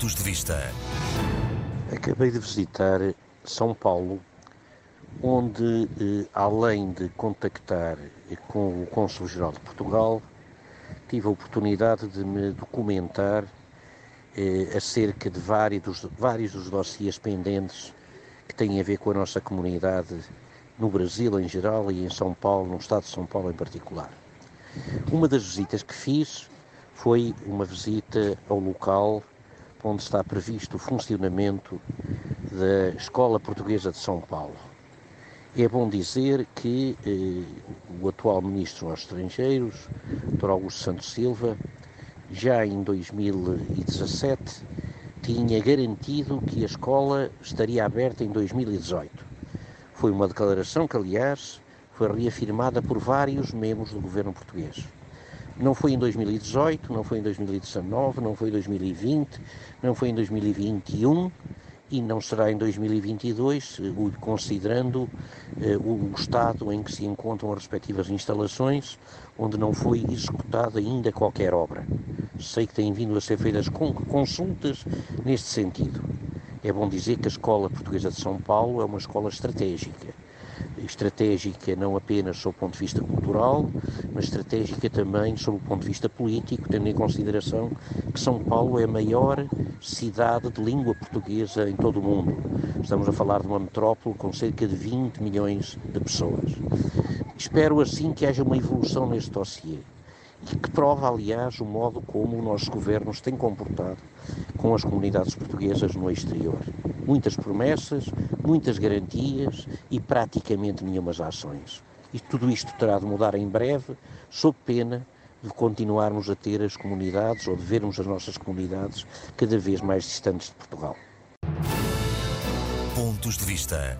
Pontos de Vista. Acabei de visitar São Paulo, onde, eh, além de contactar com o Cônsul-Geral de Portugal, tive a oportunidade de me documentar eh, acerca de vários dos, vários dos dossiês pendentes que têm a ver com a nossa comunidade no Brasil em geral e em São Paulo, no estado de São Paulo em particular. Uma das visitas que fiz foi uma visita ao local onde está previsto o funcionamento da Escola Portuguesa de São Paulo. É bom dizer que eh, o atual Ministro dos Estrangeiros, Dr. Augusto Santos Silva, já em 2017 tinha garantido que a escola estaria aberta em 2018. Foi uma declaração que, aliás, foi reafirmada por vários membros do governo português. Não foi em 2018, não foi em 2019, não foi em 2020, não foi em 2021 e não será em 2022, considerando eh, o estado em que se encontram as respectivas instalações, onde não foi executada ainda qualquer obra. Sei que têm vindo a ser feitas consultas neste sentido. É bom dizer que a Escola Portuguesa de São Paulo é uma escola estratégica. Estratégica não apenas sob o ponto de vista cultural, mas estratégica também sob o ponto de vista político, tendo em consideração que São Paulo é a maior cidade de língua portuguesa em todo o mundo. Estamos a falar de uma metrópole com cerca de 20 milhões de pessoas. Espero assim que haja uma evolução neste dossiê e que prova, aliás, o modo como o nosso governo se tem comportado com as comunidades portuguesas no exterior. Muitas promessas, muitas garantias e praticamente nenhumas ações. E tudo isto terá de mudar em breve, sob pena de continuarmos a ter as comunidades ou de vermos as nossas comunidades cada vez mais distantes de Portugal. Pontos de Vista.